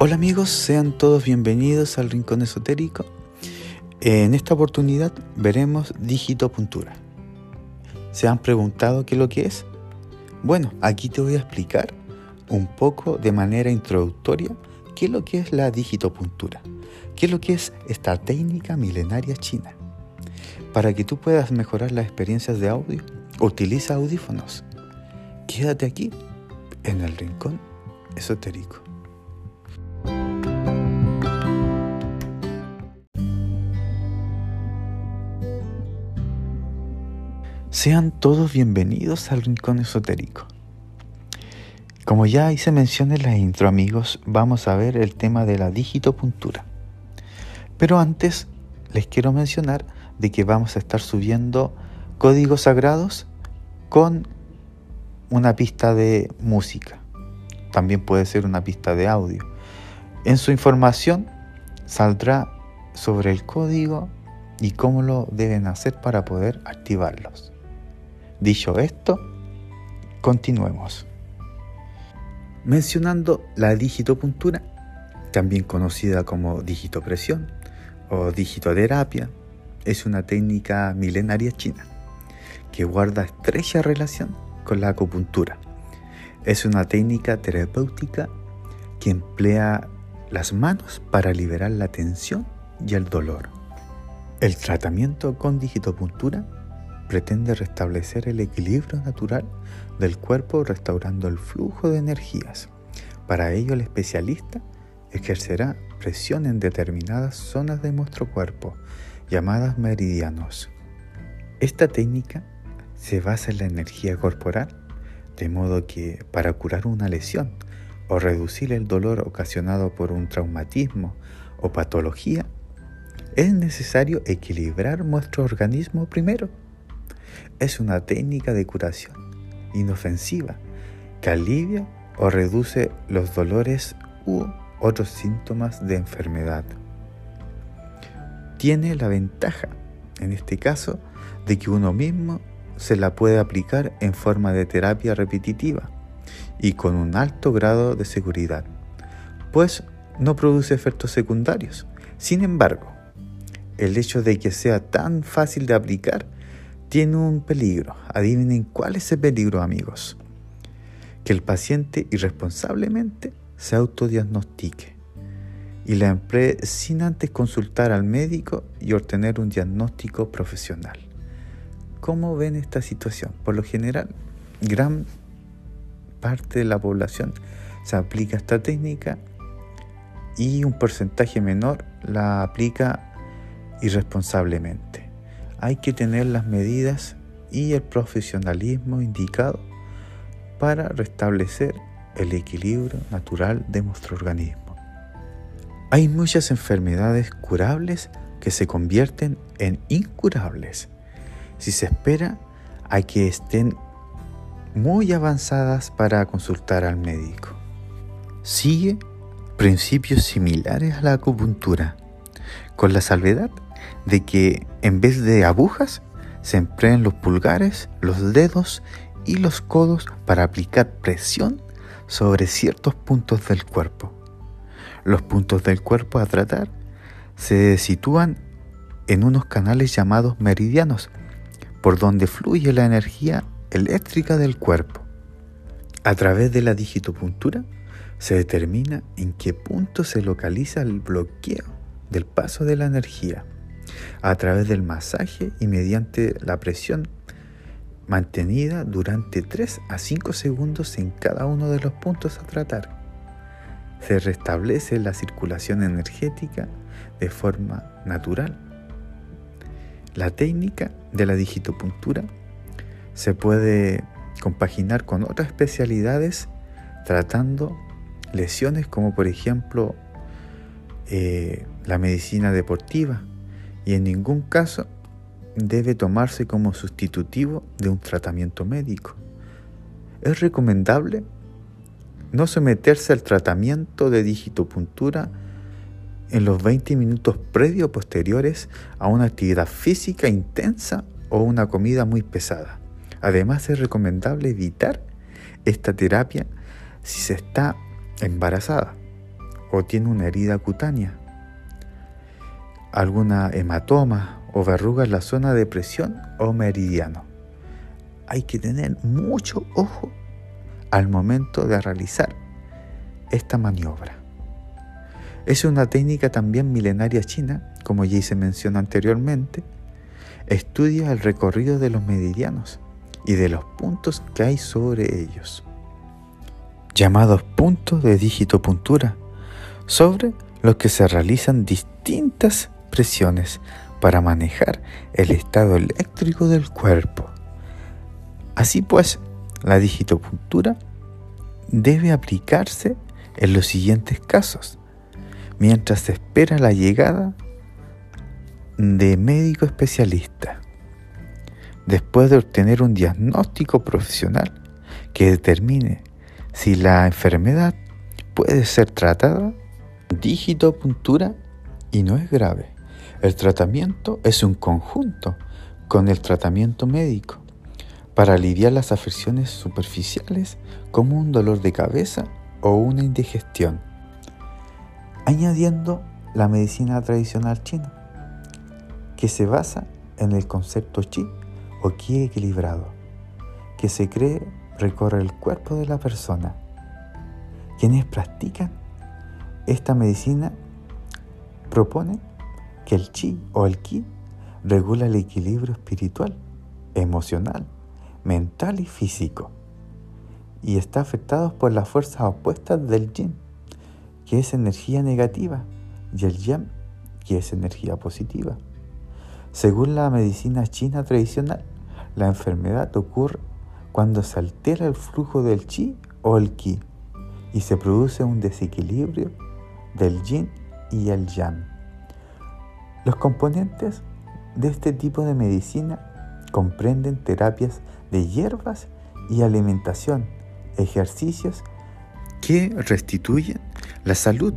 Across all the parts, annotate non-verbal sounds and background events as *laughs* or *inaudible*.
Hola amigos, sean todos bienvenidos al Rincón Esotérico. En esta oportunidad veremos digitopuntura. ¿Se han preguntado qué es lo que es? Bueno, aquí te voy a explicar un poco de manera introductoria qué es lo que es la digitopuntura, qué es lo que es esta técnica milenaria china. Para que tú puedas mejorar las experiencias de audio, utiliza audífonos. Quédate aquí, en el Rincón Esotérico. Sean todos bienvenidos al Rincón Esotérico. Como ya hice mención en la intro, amigos, vamos a ver el tema de la digitopuntura. Pero antes les quiero mencionar de que vamos a estar subiendo códigos sagrados con una pista de música. También puede ser una pista de audio. En su información saldrá sobre el código y cómo lo deben hacer para poder activarlos. Dicho esto, continuemos. Mencionando la digitopuntura, también conocida como digitopresión o digitoterapia, es una técnica milenaria china que guarda estrecha relación con la acupuntura. Es una técnica terapéutica que emplea las manos para liberar la tensión y el dolor. El tratamiento con digitopuntura pretende restablecer el equilibrio natural del cuerpo restaurando el flujo de energías. Para ello el especialista ejercerá presión en determinadas zonas de nuestro cuerpo, llamadas meridianos. Esta técnica se basa en la energía corporal, de modo que para curar una lesión o reducir el dolor ocasionado por un traumatismo o patología, es necesario equilibrar nuestro organismo primero es una técnica de curación inofensiva que alivia o reduce los dolores u otros síntomas de enfermedad. Tiene la ventaja, en este caso, de que uno mismo se la puede aplicar en forma de terapia repetitiva y con un alto grado de seguridad, pues no produce efectos secundarios. Sin embargo, el hecho de que sea tan fácil de aplicar tiene un peligro. Adivinen cuál es ese peligro, amigos. Que el paciente irresponsablemente se autodiagnostique y la emplee sin antes consultar al médico y obtener un diagnóstico profesional. ¿Cómo ven esta situación? Por lo general, gran parte de la población se aplica esta técnica y un porcentaje menor la aplica irresponsablemente hay que tener las medidas y el profesionalismo indicado para restablecer el equilibrio natural de nuestro organismo. Hay muchas enfermedades curables que se convierten en incurables si se espera a que estén muy avanzadas para consultar al médico. Sigue principios similares a la acupuntura, con la salvedad de que en vez de agujas se empleen los pulgares, los dedos y los codos para aplicar presión sobre ciertos puntos del cuerpo. Los puntos del cuerpo a tratar se sitúan en unos canales llamados meridianos, por donde fluye la energía eléctrica del cuerpo. A través de la digitopuntura se determina en qué punto se localiza el bloqueo del paso de la energía a través del masaje y mediante la presión mantenida durante 3 a 5 segundos en cada uno de los puntos a tratar. Se restablece la circulación energética de forma natural. La técnica de la digitopuntura se puede compaginar con otras especialidades tratando lesiones como por ejemplo eh, la medicina deportiva, y en ningún caso debe tomarse como sustitutivo de un tratamiento médico. Es recomendable no someterse al tratamiento de digitopuntura en los 20 minutos previos o posteriores a una actividad física intensa o una comida muy pesada. Además es recomendable evitar esta terapia si se está embarazada o tiene una herida cutánea, alguna hematoma o verruga en la zona de presión o meridiano. Hay que tener mucho ojo al momento de realizar esta maniobra. Es una técnica también milenaria china, como ya se mencionó anteriormente. Estudia el recorrido de los meridianos y de los puntos que hay sobre ellos, llamados puntos de digitopuntura, sobre los que se realizan distintas presiones para manejar el estado eléctrico del cuerpo. Así pues, la digitopuntura debe aplicarse en los siguientes casos, mientras se espera la llegada de médico especialista. Después de obtener un diagnóstico profesional que determine si la enfermedad puede ser tratada, digitopuntura y no es grave. El tratamiento es un conjunto con el tratamiento médico para aliviar las afecciones superficiales como un dolor de cabeza o una indigestión, añadiendo la medicina tradicional china, que se basa en el concepto chi o ki equilibrado, que se cree recorre el cuerpo de la persona. Quienes practican esta medicina propone que el chi o el ki regula el equilibrio espiritual, emocional, mental y físico, y está afectado por las fuerzas opuestas del yin, que es energía negativa, y el yang, que es energía positiva. Según la medicina china tradicional, la enfermedad ocurre cuando se altera el flujo del chi o el ki y se produce un desequilibrio del yin y el yang. Los componentes de este tipo de medicina comprenden terapias de hierbas y alimentación, ejercicios que restituyen la salud,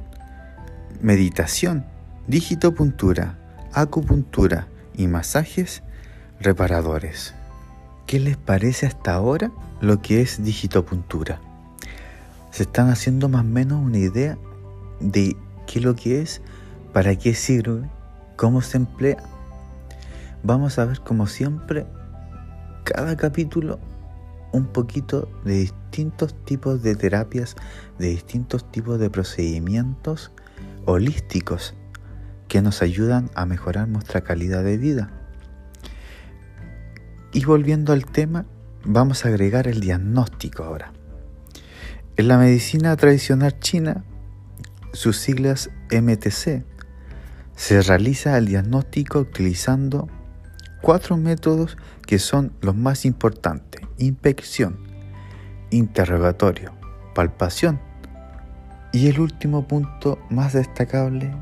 meditación, digitopuntura, acupuntura y masajes reparadores. ¿Qué les parece hasta ahora lo que es digitopuntura? ¿Se están haciendo más o menos una idea de qué es lo que es, para qué sirve ¿Cómo se emplea? Vamos a ver como siempre cada capítulo un poquito de distintos tipos de terapias, de distintos tipos de procedimientos holísticos que nos ayudan a mejorar nuestra calidad de vida. Y volviendo al tema, vamos a agregar el diagnóstico ahora. En la medicina tradicional china, sus siglas MTC, se realiza el diagnóstico utilizando cuatro métodos que son los más importantes. Inspección, interrogatorio, palpación y el último punto más destacable,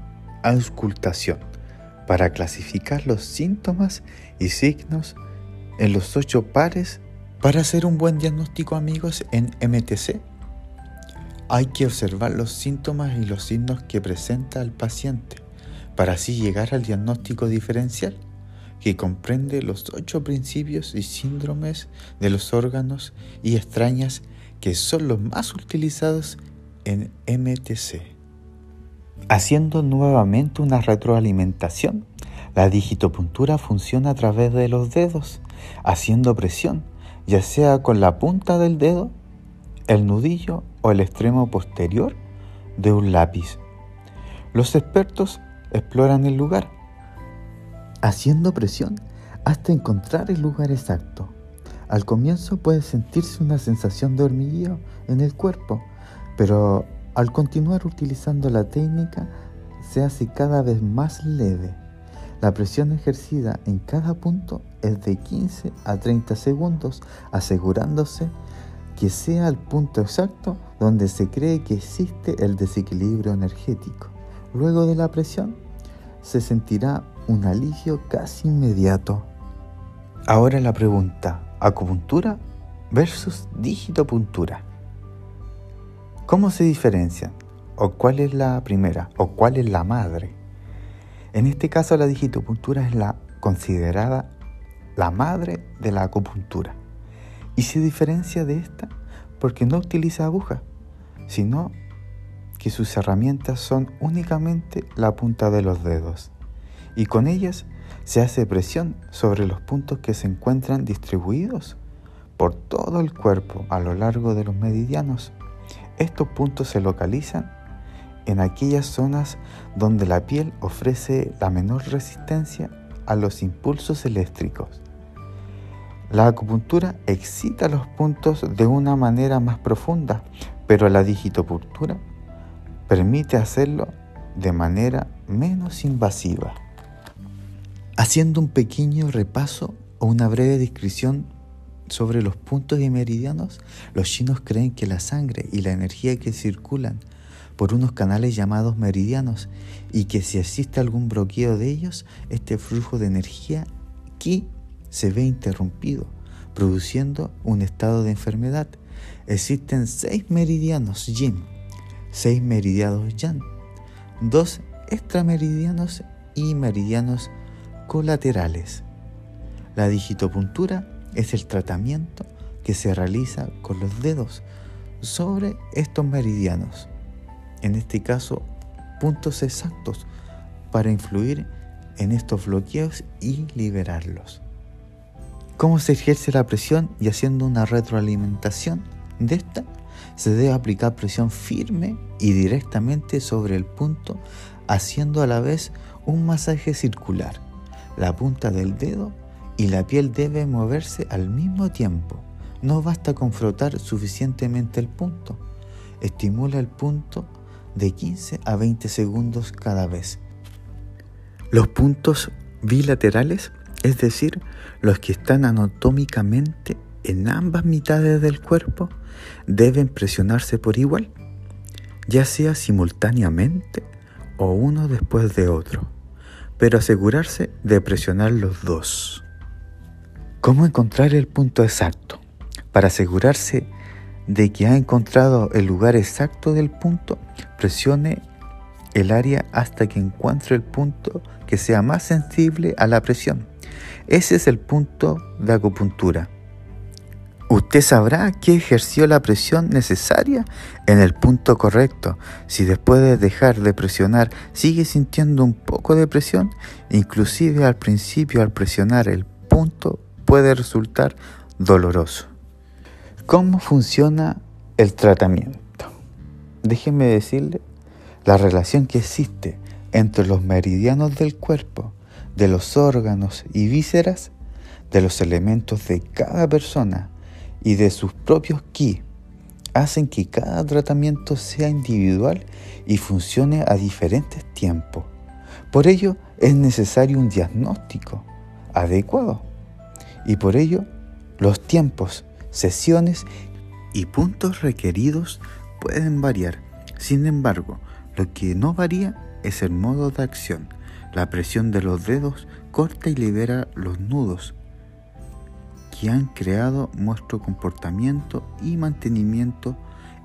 auscultación, para clasificar los síntomas y signos en los ocho pares. Para hacer un buen diagnóstico amigos en MTC, hay que observar los síntomas y los signos que presenta el paciente para así llegar al diagnóstico diferencial que comprende los ocho principios y síndromes de los órganos y extrañas que son los más utilizados en MTC. Haciendo nuevamente una retroalimentación, la digitopuntura funciona a través de los dedos, haciendo presión, ya sea con la punta del dedo, el nudillo o el extremo posterior de un lápiz. Los expertos exploran el lugar, haciendo presión hasta encontrar el lugar exacto. Al comienzo puede sentirse una sensación de hormigueo en el cuerpo, pero al continuar utilizando la técnica se hace cada vez más leve. La presión ejercida en cada punto es de 15 a 30 segundos, asegurándose que sea el punto exacto donde se cree que existe el desequilibrio energético. Luego de la presión, se sentirá un alivio casi inmediato. Ahora la pregunta, acupuntura versus digitopuntura. ¿Cómo se diferencian? ¿O cuál es la primera? ¿O cuál es la madre? En este caso la digitopuntura es la considerada la madre de la acupuntura. Y se diferencia de esta porque no utiliza aguja, sino que sus herramientas son únicamente la punta de los dedos y con ellas se hace presión sobre los puntos que se encuentran distribuidos por todo el cuerpo a lo largo de los meridianos. Estos puntos se localizan en aquellas zonas donde la piel ofrece la menor resistencia a los impulsos eléctricos. La acupuntura excita los puntos de una manera más profunda, pero la digitopuntura permite hacerlo de manera menos invasiva. Haciendo un pequeño repaso o una breve descripción sobre los puntos y meridianos, los chinos creen que la sangre y la energía que circulan por unos canales llamados meridianos y que si existe algún bloqueo de ellos, este flujo de energía ki se ve interrumpido, produciendo un estado de enfermedad. Existen seis meridianos yin, seis meridianos yang, dos extrameridianos y meridianos colaterales. La digitopuntura es el tratamiento que se realiza con los dedos sobre estos meridianos en este caso, puntos exactos para influir en estos bloqueos y liberarlos. ¿Cómo se ejerce la presión y haciendo una retroalimentación de esta? Se debe aplicar presión firme y directamente sobre el punto, haciendo a la vez un masaje circular. La punta del dedo y la piel deben moverse al mismo tiempo. No basta con frotar suficientemente el punto. Estimula el punto de 15 a 20 segundos cada vez. Los puntos bilaterales, es decir, los que están anatómicamente en ambas mitades del cuerpo, deben presionarse por igual, ya sea simultáneamente o uno después de otro, pero asegurarse de presionar los dos. ¿Cómo encontrar el punto exacto? Para asegurarse de que ha encontrado el lugar exacto del punto, presione el área hasta que encuentre el punto que sea más sensible a la presión. Ese es el punto de acupuntura. Usted sabrá que ejerció la presión necesaria en el punto correcto. Si después de dejar de presionar sigue sintiendo un poco de presión, inclusive al principio al presionar el punto puede resultar doloroso. ¿Cómo funciona el tratamiento? Déjenme decirle la relación que existe entre los meridianos del cuerpo, de los órganos y vísceras, de los elementos de cada persona y de sus propios ki, hacen que cada tratamiento sea individual y funcione a diferentes tiempos. Por ello es necesario un diagnóstico adecuado y por ello los tiempos sesiones y puntos requeridos pueden variar. Sin embargo, lo que no varía es el modo de acción. La presión de los dedos corta y libera los nudos que han creado nuestro comportamiento y mantenimiento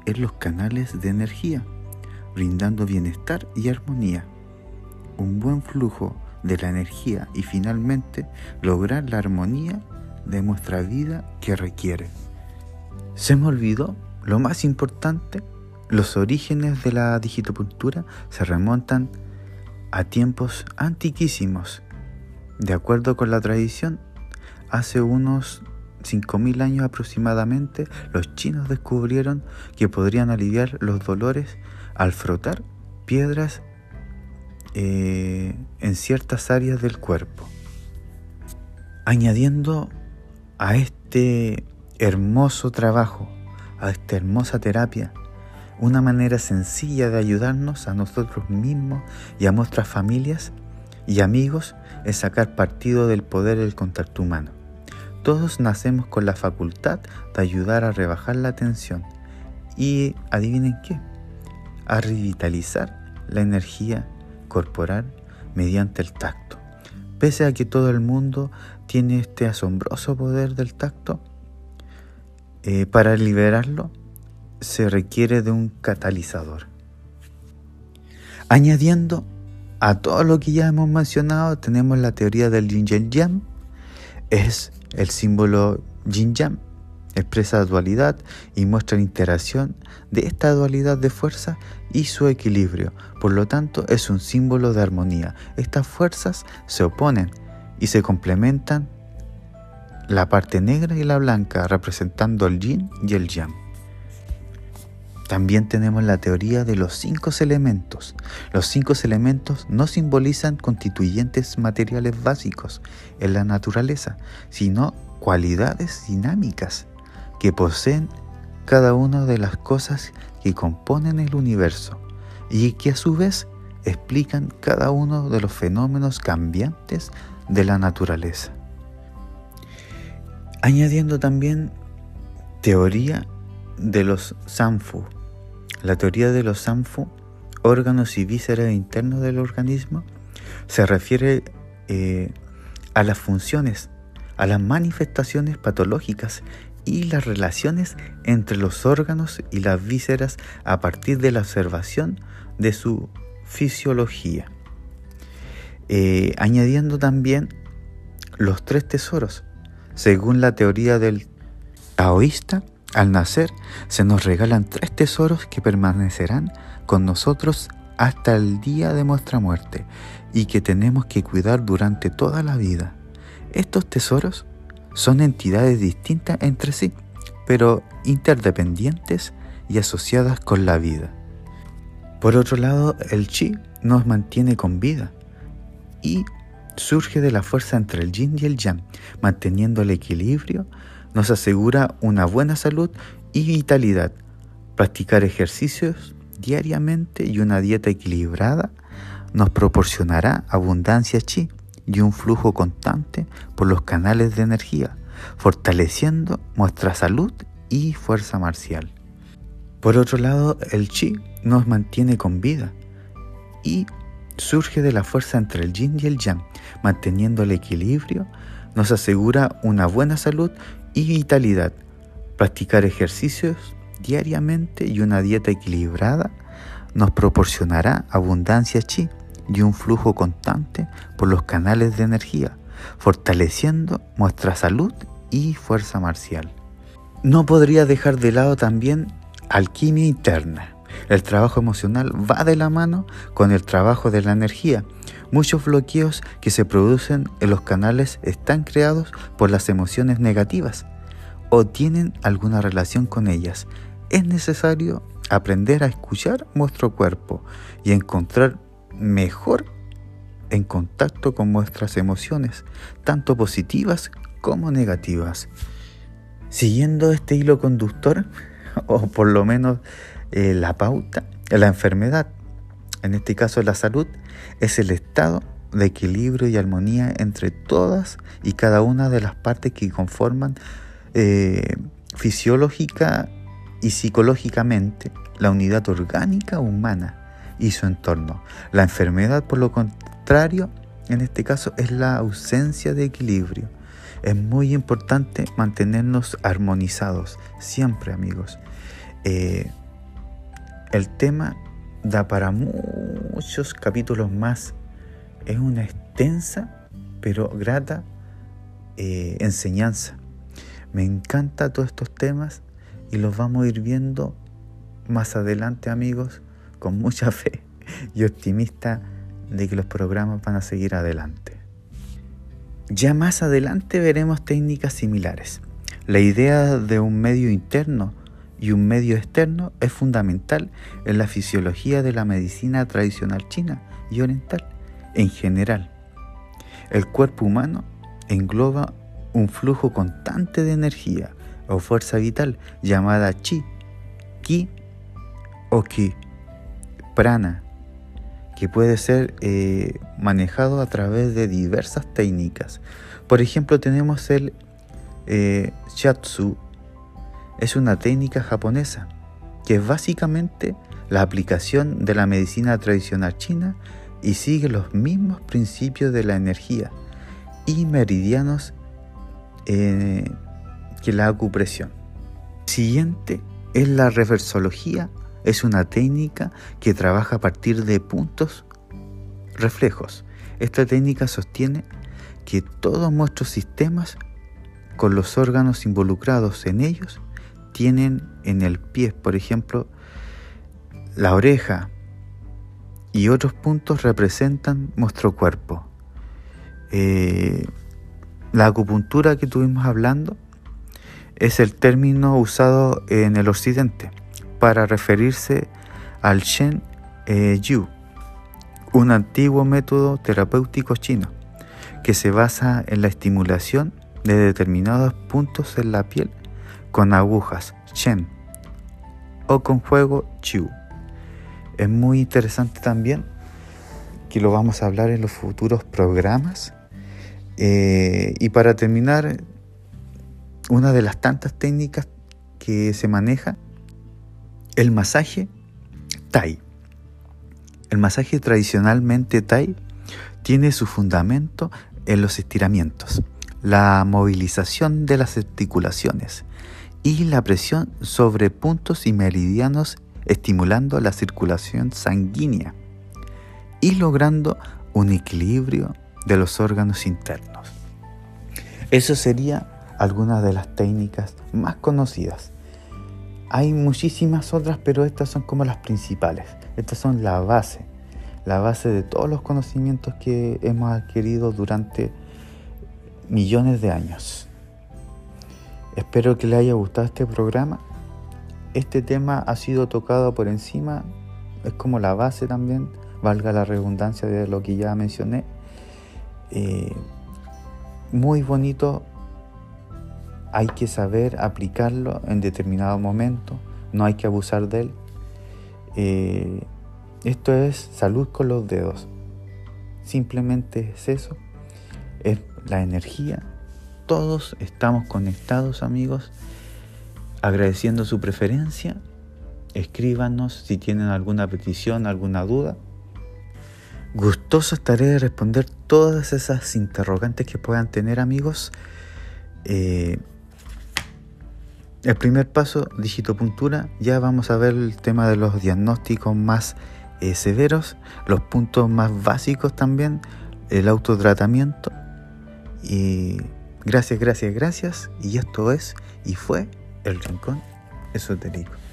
en los canales de energía, brindando bienestar y armonía. Un buen flujo de la energía y finalmente lograr la armonía de nuestra vida que requiere. Se me olvidó lo más importante, los orígenes de la digitopuntura se remontan a tiempos antiquísimos. De acuerdo con la tradición, hace unos 5.000 años aproximadamente, los chinos descubrieron que podrían aliviar los dolores al frotar piedras eh, en ciertas áreas del cuerpo. Añadiendo a este hermoso trabajo, a esta hermosa terapia, una manera sencilla de ayudarnos a nosotros mismos y a nuestras familias y amigos es sacar partido del poder del contacto humano. Todos nacemos con la facultad de ayudar a rebajar la tensión y, adivinen qué, a revitalizar la energía corporal mediante el tacto. Pese a que todo el mundo tiene este asombroso poder del tacto, eh, para liberarlo se requiere de un catalizador. Añadiendo a todo lo que ya hemos mencionado, tenemos la teoría del yin yang. Es el símbolo yin yang, expresa dualidad y muestra la interacción de esta dualidad de fuerza y su equilibrio. Por lo tanto, es un símbolo de armonía. Estas fuerzas se oponen y se complementan la parte negra y la blanca, representando el yin y el yang. También tenemos la teoría de los cinco elementos. Los cinco elementos no simbolizan constituyentes materiales básicos en la naturaleza, sino cualidades dinámicas que poseen cada una de las cosas que componen el universo y que a su vez explican cada uno de los fenómenos cambiantes de la naturaleza. Añadiendo también teoría de los Sanfu. La teoría de los Sanfu, órganos y vísceras internos del organismo, se refiere eh, a las funciones, a las manifestaciones patológicas y las relaciones entre los órganos y las vísceras a partir de la observación de su fisiología. Eh, añadiendo también los tres tesoros. Según la teoría del taoísta, al nacer se nos regalan tres tesoros que permanecerán con nosotros hasta el día de nuestra muerte y que tenemos que cuidar durante toda la vida. Estos tesoros son entidades distintas entre sí, pero interdependientes y asociadas con la vida. Por otro lado, el chi nos mantiene con vida y surge de la fuerza entre el yin y el yang, manteniendo el equilibrio, nos asegura una buena salud y vitalidad. Practicar ejercicios diariamente y una dieta equilibrada nos proporcionará abundancia chi y un flujo constante por los canales de energía, fortaleciendo nuestra salud y fuerza marcial. Por otro lado, el chi nos mantiene con vida y surge de la fuerza entre el yin y el yang, manteniendo el equilibrio, nos asegura una buena salud y vitalidad. Practicar ejercicios diariamente y una dieta equilibrada nos proporcionará abundancia chi y un flujo constante por los canales de energía, fortaleciendo nuestra salud y fuerza marcial. No podría dejar de lado también alquimia interna. El trabajo emocional va de la mano con el trabajo de la energía. Muchos bloqueos que se producen en los canales están creados por las emociones negativas o tienen alguna relación con ellas. Es necesario aprender a escuchar nuestro cuerpo y encontrar mejor en contacto con nuestras emociones, tanto positivas como negativas. Siguiendo este hilo conductor, *laughs* o por lo menos eh, la pauta, la enfermedad, en este caso la salud, es el estado de equilibrio y armonía entre todas y cada una de las partes que conforman eh, fisiológica y psicológicamente la unidad orgánica humana y su entorno. La enfermedad, por lo contrario, en este caso es la ausencia de equilibrio. Es muy importante mantenernos armonizados, siempre amigos. Eh, el tema da para muchos capítulos más. Es una extensa pero grata eh, enseñanza. Me encanta todos estos temas y los vamos a ir viendo más adelante amigos con mucha fe y optimista de que los programas van a seguir adelante. Ya más adelante veremos técnicas similares. La idea de un medio interno y un medio externo es fundamental en la fisiología de la medicina tradicional china y oriental en general. El cuerpo humano engloba un flujo constante de energía o fuerza vital llamada chi, ki o ki prana, que puede ser eh, manejado a través de diversas técnicas. Por ejemplo, tenemos el eh, es una técnica japonesa que es básicamente la aplicación de la medicina tradicional china y sigue los mismos principios de la energía y meridianos eh, que la acupresión. Siguiente es la reversología es una técnica que trabaja a partir de puntos reflejos. Esta técnica sostiene que todos nuestros sistemas con los órganos involucrados en ellos tienen en el pie, por ejemplo, la oreja y otros puntos representan nuestro cuerpo. Eh, la acupuntura que estuvimos hablando es el término usado en el occidente para referirse al Shen eh, Yu, un antiguo método terapéutico chino que se basa en la estimulación de determinados puntos en la piel con agujas Shen o con fuego Chu. Es muy interesante también que lo vamos a hablar en los futuros programas. Eh, y para terminar, una de las tantas técnicas que se maneja, el masaje Thai. El masaje tradicionalmente Thai tiene su fundamento en los estiramientos, la movilización de las articulaciones y la presión sobre puntos y meridianos estimulando la circulación sanguínea y logrando un equilibrio de los órganos internos. Eso sería algunas de las técnicas más conocidas. Hay muchísimas otras, pero estas son como las principales. Estas son la base, la base de todos los conocimientos que hemos adquirido durante millones de años. Espero que le haya gustado este programa. Este tema ha sido tocado por encima, es como la base también, valga la redundancia de lo que ya mencioné. Eh, muy bonito hay que saber aplicarlo en determinado momento, no hay que abusar de él. Eh, esto es salud con los dedos. Simplemente es eso, es la energía. Todos estamos conectados amigos, agradeciendo su preferencia. Escríbanos si tienen alguna petición, alguna duda. Gustoso estaré de responder todas esas interrogantes que puedan tener amigos. Eh, el primer paso, digitopuntura, ya vamos a ver el tema de los diagnósticos más eh, severos, los puntos más básicos también, el autotratamiento. Y gracias, gracias, gracias. Y esto es y fue el Rincón Esotérico.